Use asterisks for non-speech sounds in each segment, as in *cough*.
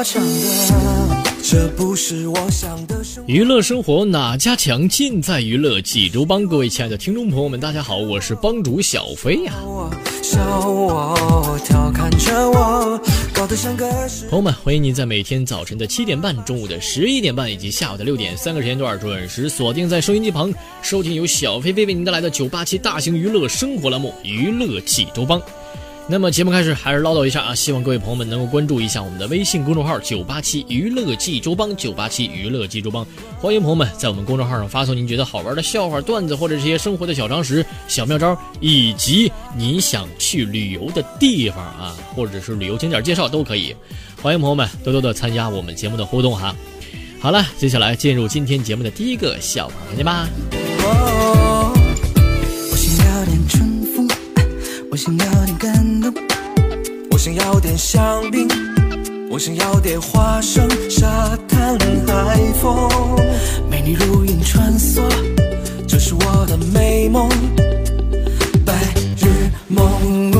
我唱歌，这不是我想的生活。娱乐生活哪家强？尽在娱乐济州帮。各位亲爱的听众朋友们，大家好，我是帮主小飞呀、朋友们，欢迎您在每天早晨的七点半、中午的十一点半以及下午的六点三个时间段准时锁定在收音机旁，收听由小飞飞为您带来的九八七大型娱乐生活栏目《娱乐济州帮》。那么节目开始还是唠叨一下啊，希望各位朋友们能够关注一下我们的微信公众号“九八七娱乐济州帮”，九八七娱乐济州帮，欢迎朋友们在我们公众号上发送您觉得好玩的笑话、段子，或者这些生活的小常识、小妙招，以及您想去旅游的地方啊，或者是旅游景点介绍都可以。欢迎朋友们多多的参加我们节目的互动哈。好了，接下来进入今天节目的第一个笑话环节吧。我想要点春风，我想要点感，想要点香槟，我想要点花生、沙滩、海风，美女如云穿梭，这是我的美梦，白日梦。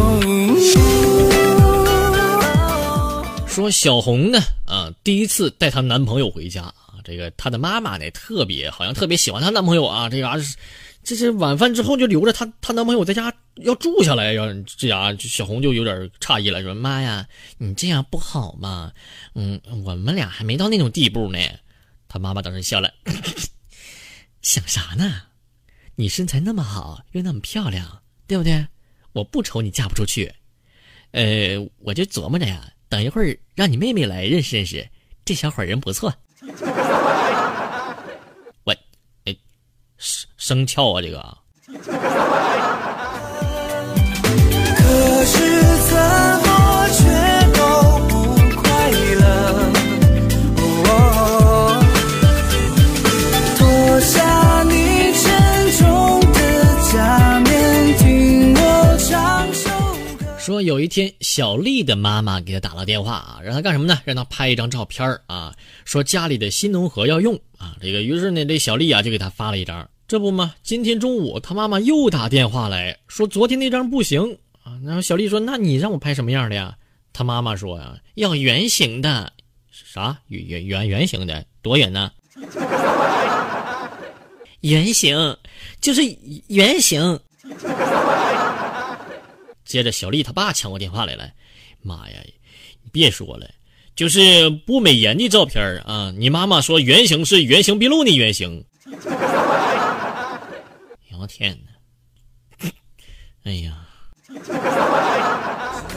说小红呢，啊，第一次带她男朋友回家啊，这个她的妈妈呢，特别好像特别喜欢她男朋友啊，这嘎、是，这是晚饭之后就留着她她男朋友在家要住下来，要这家小红就有点诧异了，说妈呀，你这样不好嘛，嗯，我们俩还没到那种地步呢。她妈妈当时笑了，*laughs* 想啥呢？你身材那么好，又那么漂亮，对不对？我不愁你嫁不出去。呃，我就琢磨着呀，等一会儿让你妹妹来认识认识，这小伙人不错。我，哎，生生翘啊，这个。可是怎么却都不快乐？哦，脱下你沉重的假面，听我唱首歌。说有一天，小丽的妈妈给她打了电话啊，让她干什么呢？让她拍一张照片儿啊，说家里的新农合要用啊。这个于是呢，这小丽啊就给她发了一张。这不嘛，今天中午他妈妈又打电话来说，昨天那张不行啊。然后小丽说：“那你让我拍什么样的呀？”他妈妈说：“呀，要圆形的。”啥？圆圆圆圆形的？多圆呢？*laughs* 圆形，就是圆形。接着，小丽她爸抢过电话来了，妈呀，你别说了，就是不美颜的照片啊！你妈妈说圆形是原形毕露的原形。我天哪！哎呀，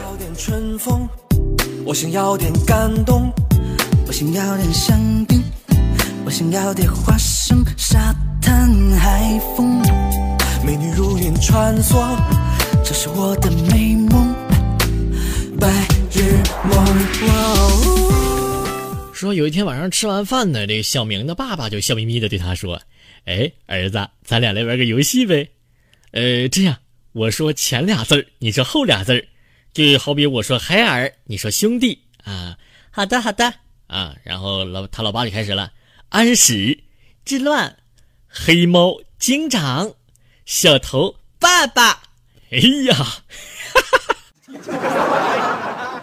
要点春风，我想要点感动，我想要点香槟，我想要点花生、沙滩、海风，美女如云穿梭，这是我的美梦。白日梦。哦说有一天晚上吃完饭呢，这个小明的爸爸就笑眯眯的对他说：“哎，儿子，咱俩来玩个游戏呗。呃，这样，我说前俩字儿，你说后俩字儿，就好比我说孩儿，你说兄弟啊。好的，好的啊。然后老他老爸就开始了：安史之乱，黑猫警长，小头爸爸。哎呀，哈哈哈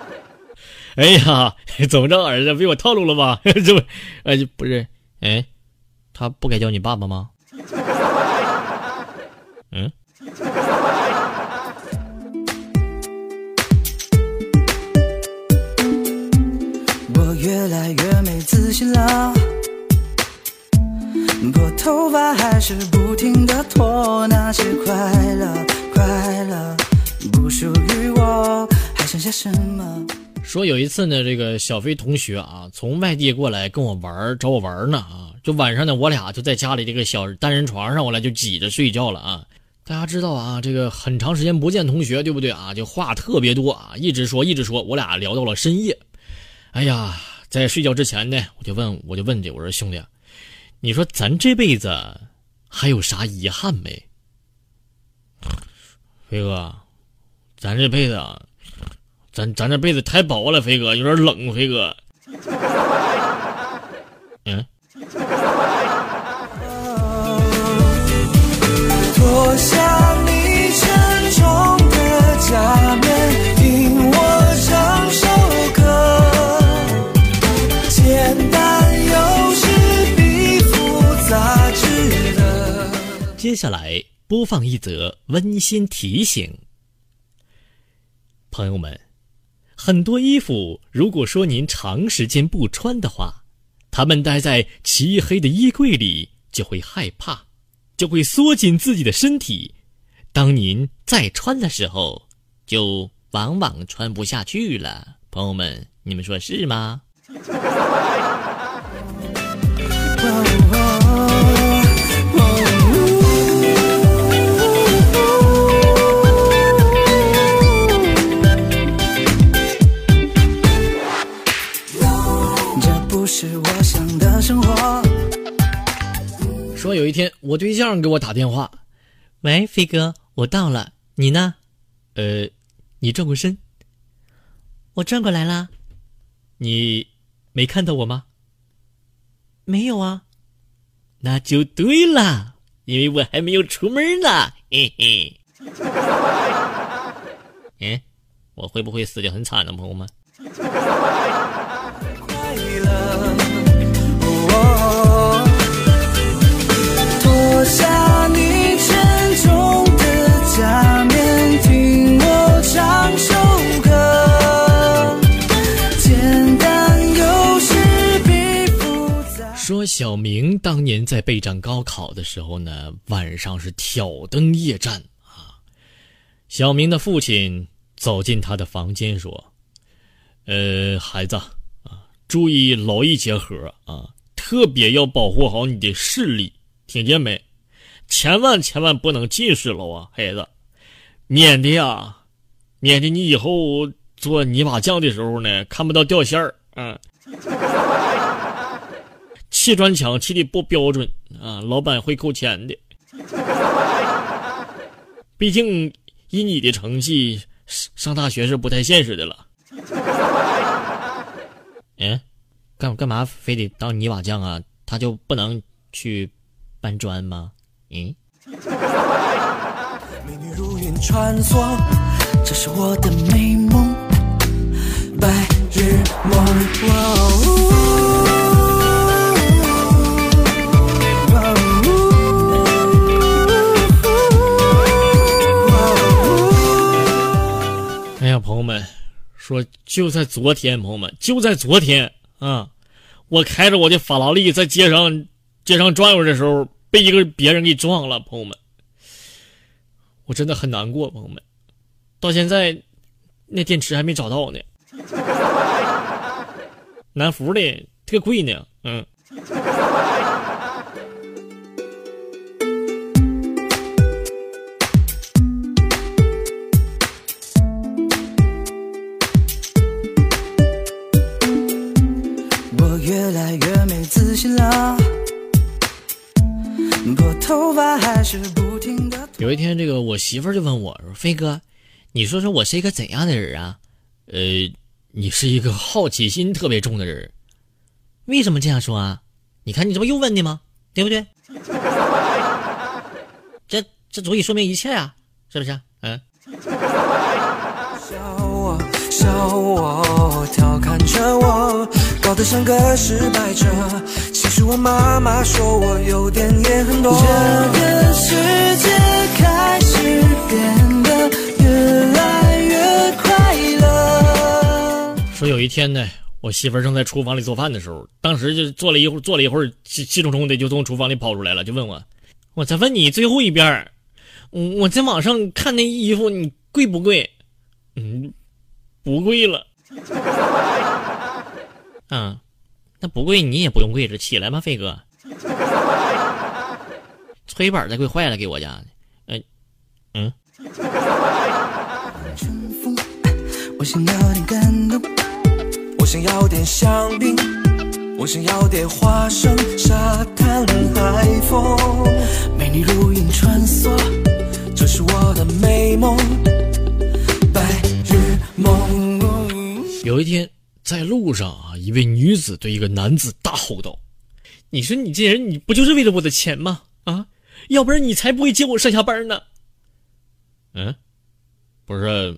哎呀，怎么着，儿子被我套路了吧？*laughs* 这不，哎，不是，哎，他不该叫你爸爸吗？*laughs* 嗯。我越来越没自信了，拨头发还是不停的拖，那些快乐快乐不属于我，还剩下什么？说有一次呢，这个小飞同学啊，从外地过来跟我玩，找我玩呢啊，就晚上呢，我俩就在家里这个小单人床上，我俩就挤着睡觉了啊。大家知道啊，这个很长时间不见同学，对不对啊？就话特别多啊，一直说一直说，我俩聊到了深夜。哎呀，在睡觉之前呢，我就问我就问这我说兄弟，你说咱这辈子还有啥遗憾没？飞哥，咱这辈子。咱咱这辈子太薄了，飞哥有点冷，飞哥。*laughs* 嗯。接下来播放一则温馨提醒，朋友们。很多衣服，如果说您长时间不穿的话，它们待在漆黑的衣柜里就会害怕，就会缩紧自己的身体。当您再穿的时候，就往往穿不下去了。朋友们，你们说是吗？*laughs* 有一天，我对象给我打电话：“喂，飞哥，我到了，你呢？呃，你转过身，我转过来了，你没看到我吗？没有啊，那就对了，因为我还没有出门呢，嘿嘿。*laughs* 嗯，我会不会死的很惨呢，朋友们？”小明当年在备战高考的时候呢，晚上是挑灯夜战啊。小明的父亲走进他的房间说：“呃，孩子啊，注意劳逸结合啊，特别要保护好你的视力，听见没？千万千万不能近视了啊，孩子，免得呀，免得你以后做泥瓦匠的时候呢，看不到掉线儿啊。”砌砖墙砌的不标准啊，老板会扣钱的。*laughs* 毕竟以你的成绩上大学是不太现实的了。嗯，*laughs* 干干嘛非得当泥瓦匠啊？他就不能去搬砖吗？嗯。*laughs* 美女如云穿梭，这是我的美梦，白日梦。友们说，就在昨天，朋友们就在昨天啊，我开着我的法拉利在街上街上转悠的时候，被一个别人给撞了。朋友们，我真的很难过。朋友们，到现在那电池还没找到呢，*laughs* 南孚的特贵呢，嗯。有一天，这个我媳妇儿就问我说：“飞哥，你说说我是一个怎样的人啊？”呃，你是一个好奇心特别重的人。为什么这样说啊？你看你这不又问的吗？对不对？*laughs* 这这足以说明一切啊，是不是？嗯。笑我，笑我，调侃。搞得像个失败者。其实我妈妈说我优点也很多。这个世界开始变得越来越快乐。说有一天呢，我媳妇儿正在厨房里做饭的时候，当时就做了一会儿，做了一会儿，气气冲冲的就从厨房里跑出来了，就问我：“我再问你最后一遍，我我在网上看那衣服，你贵不贵？”嗯，不贵了。啊，那不跪，你也不用跪着，起来吧，飞哥。*laughs* 搓衣板再跪坏了，给我家的。嗯、嗯，我想要点感动。我想要点香槟，我想要点花生、沙滩、海风。美女如影穿梭，这是我的美梦，白日梦。有一天在路上啊，一位女子对一个男子大吼道：“你说你这人，你不就是为了我的钱吗？啊，要不然你才不会接我上下班呢。”嗯，不是，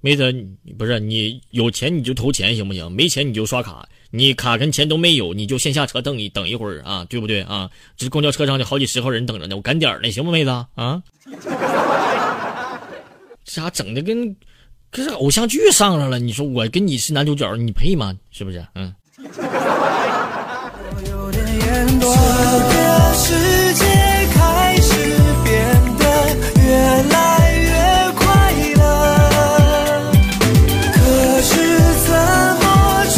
妹子，不是你有钱你就投钱行不行？没钱你就刷卡，你卡跟钱都没有，你就先下车等一等一会儿啊，对不对啊？这公交车上就好几十号人等着呢，我赶点儿呢，行不，妹子啊？这咋整的跟跟这偶像剧上上了？你说我跟你是男主角，你配吗？是不是？嗯。我有点也很多。这个世界开始变得越来越快乐，可是怎么却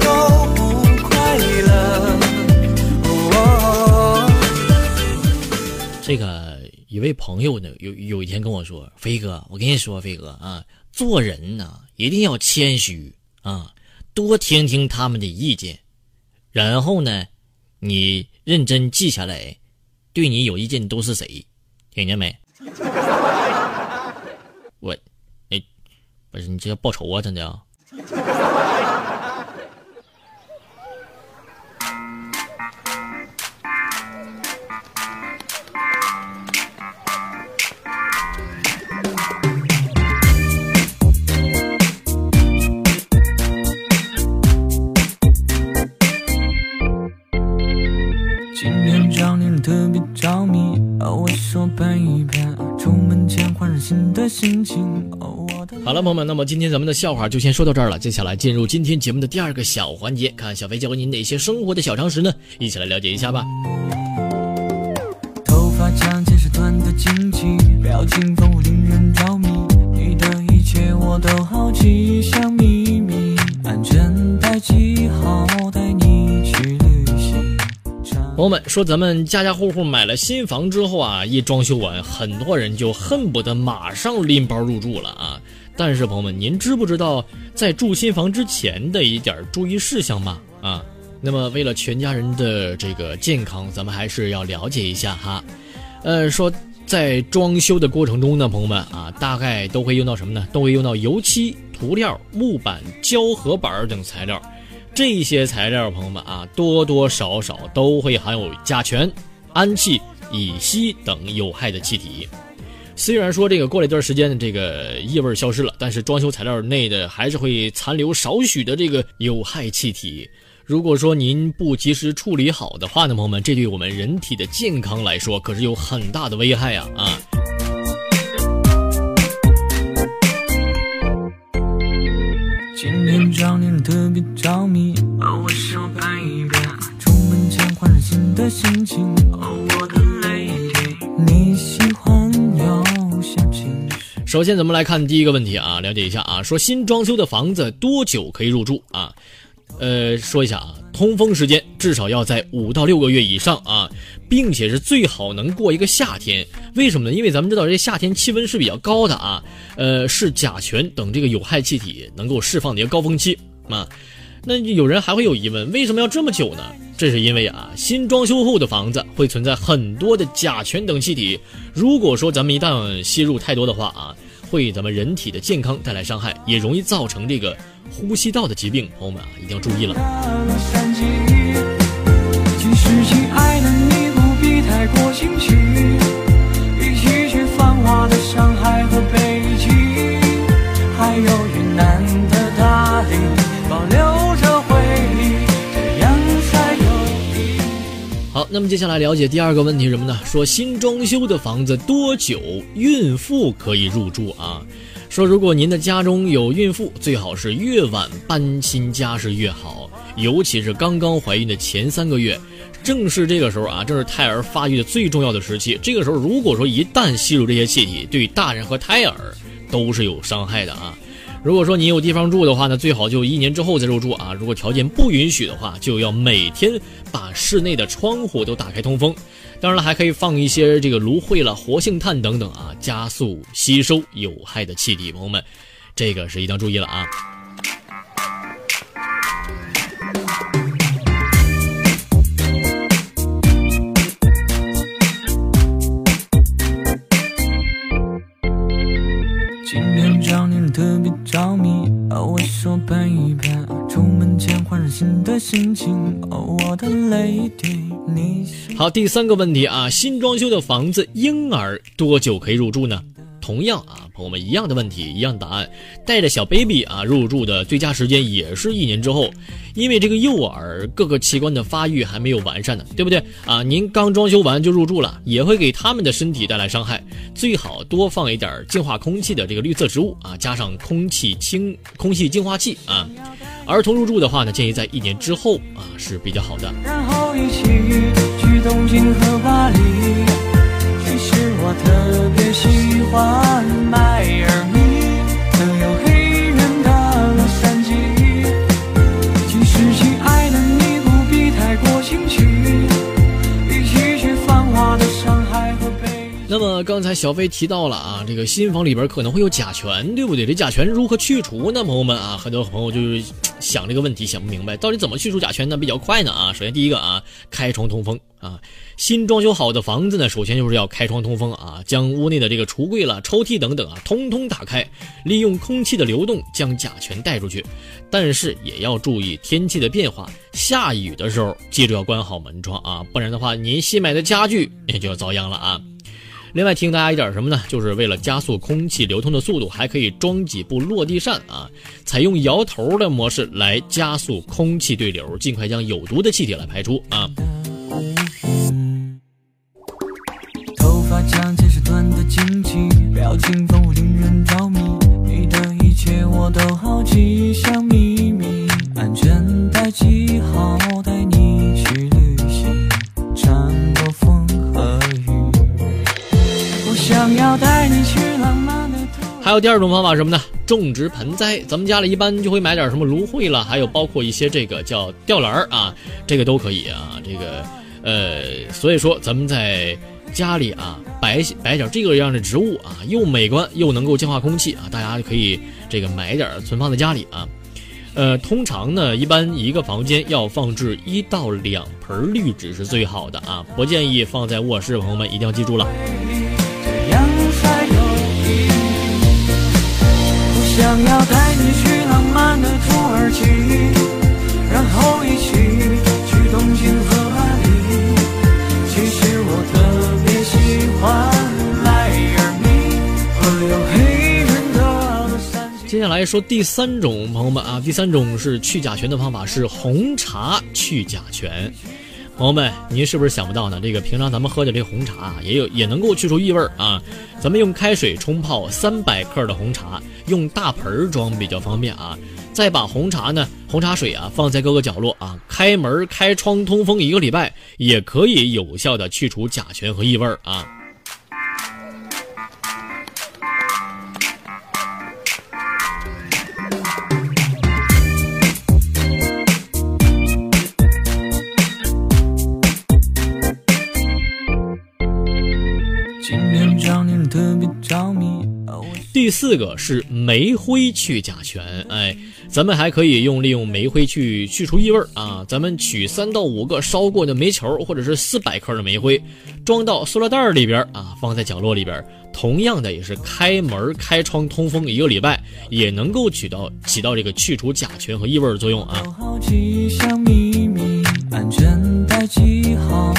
都不快乐？哦这个一位朋友呢，有有一天跟我说：“飞哥，我跟你说，飞哥啊，做人呢一定要谦虚啊，多听听他们的意见，然后呢，你认真记下来，对你有意见都是谁，听见没？” *laughs* 我，哎，不是你这要报仇啊，真的啊！了，朋友们，那么今天咱们的笑话就先说到这儿了。接下来进入今天节目的第二个小环节，看小飞教给你哪些生活的小常识呢？一起来了解一下吧。头发长见识短的惊奇，表情丰富令人着迷。你的一切我都好奇，像秘密，安全带系好，带你去旅行。朋友们说，咱们家家户户买了新房之后啊，一装修完，很多人就恨不得马上拎包入住了啊。但是朋友们，您知不知道在住新房之前的一点注意事项吗？啊，那么为了全家人的这个健康，咱们还是要了解一下哈。呃，说在装修的过程中呢，朋友们啊，大概都会用到什么呢？都会用到油漆、涂料、木板、胶合板等材料。这些材料，朋友们啊，多多少少都会含有甲醛、氨气、乙烯等有害的气体。虽然说这个过了一段时间，这个异味消失了，但是装修材料内的还是会残留少许的这个有害气体。如果说您不及时处理好的话呢，朋友们，这对我们人体的健康来说可是有很大的危害啊啊！今天找你特别着迷，哦，我出门前换上新的心情，哦，我首先，咱们来看第一个问题啊，了解一下啊，说新装修的房子多久可以入住啊？呃，说一下啊，通风时间至少要在五到六个月以上啊，并且是最好能过一个夏天。为什么呢？因为咱们知道这夏天气温是比较高的啊，呃，是甲醛等这个有害气体能够释放的一个高峰期啊。那有人还会有疑问，为什么要这么久呢？这是因为啊，新装修后的房子会存在很多的甲醛等气体，如果说咱们一旦吸入太多的话啊，会咱们人体的健康带来伤害，也容易造成这个呼吸道的疾病。朋友们啊，一定要注意了。一起去繁华的上海和北京，还有云南的好，那么接下来了解第二个问题什么呢？说新装修的房子多久孕妇可以入住啊？说如果您的家中有孕妇，最好是越晚搬新家是越好，尤其是刚刚怀孕的前三个月，正是这个时候啊，正是胎儿发育的最重要的时期。这个时候如果说一旦吸入这些气体，对大人和胎儿都是有伤害的啊。如果说你有地方住的话呢，最好就一年之后再入住啊。如果条件不允许的话，就要每天把室内的窗户都打开通风。当然了，还可以放一些这个芦荟了、活性炭等等啊，加速吸收有害的气体。朋友们，这个是一定要注意了啊。特别着迷，哦，我说喷一喷，出门前换上新的心情，哦，我的 lady，你是好，第三个问题啊，新装修的房子婴儿多久可以入住呢？同样啊，朋友们一样的问题，一样的答案，带着小 baby 啊入住的最佳时间也是一年之后，因为这个幼儿各个器官的发育还没有完善呢，对不对啊？您刚装修完就入住了，也会给他们的身体带来伤害，最好多放一点净化空气的这个绿色植物啊，加上空气清空气净化器啊。儿童入住的话呢，建议在一年之后啊是比较好的。然后一起去东京和巴黎。其实我特别喜欢迈那么刚才小飞提到了啊，这个新房里边可能会有甲醛，对不对？这甲醛如何去除呢？朋友们啊，很多朋友就是想这个问题想不明白，到底怎么去除甲醛呢？比较快呢啊。首先第一个啊，开窗通风啊。新装修好的房子呢，首先就是要开窗通风啊，将屋内的这个橱柜了、抽屉等等啊，通通打开，利用空气的流动将甲醛带出去。但是也要注意天气的变化，下雨的时候记住要关好门窗啊，不然的话您新买的家具也就要遭殃了啊。另外提醒大家一点什么呢？就是为了加速空气流通的速度，还可以装几部落地扇啊，采用摇头的模式来加速空气对流，尽快将有毒的气体来排出啊。第二种方法什么呢？种植盆栽，咱们家里一般就会买点什么芦荟了，还有包括一些这个叫吊兰儿啊，这个都可以啊。这个呃，所以说咱们在家里啊摆摆点这个样的植物啊，又美观又能够净化空气啊，大家可以这个买点存放在家里啊。呃，通常呢，一般一个房间要放置一到两盆绿植是最好的啊，不建议放在卧室，朋友们一定要记住了。想要带你去浪漫的土耳其，然后一起去东京和巴黎。其实我特别喜欢迈阿密和有黑人的洛杉矶。接下来说第三种，朋友们啊，第三种是去甲醛的方法是红茶去甲醛。朋友们，您是不是想不到呢？这个平常咱们喝的这红茶啊，也有也能够去除异味儿啊。咱们用开水冲泡三百克的红茶，用大盆装比较方便啊。再把红茶呢，红茶水啊放在各个角落啊，开门开窗通风一个礼拜，也可以有效的去除甲醛和异味儿啊。第四个是煤灰去甲醛，哎，咱们还可以用利用煤灰去去除异味儿啊。咱们取三到五个烧过的煤球，或者是四百克的煤灰，装到塑料袋儿里边儿啊，放在角落里边儿。同样的，也是开门开窗通风一个礼拜，也能够起到起到这个去除甲醛和异味的作用啊。好奇像秘密，安全带系好，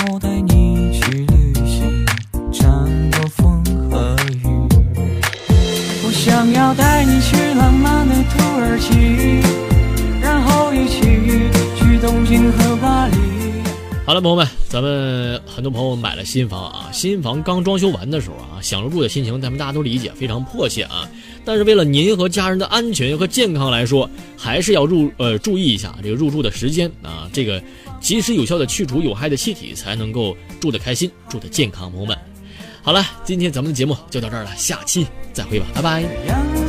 想要带你去浪漫的土耳其，然后一起去东京和巴黎。好了，朋友们，咱们很多朋友买了新房啊，新房刚装修完的时候啊，想入住的心情，咱们大家都理解，非常迫切啊。但是为了您和家人的安全和健康来说，还是要入呃注意一下这个入住的时间啊，这个及时有效的去除有害的气体，才能够住得开心，住得健康。朋友们，好了，今天咱们的节目就到这儿了，下期再会吧，拜拜。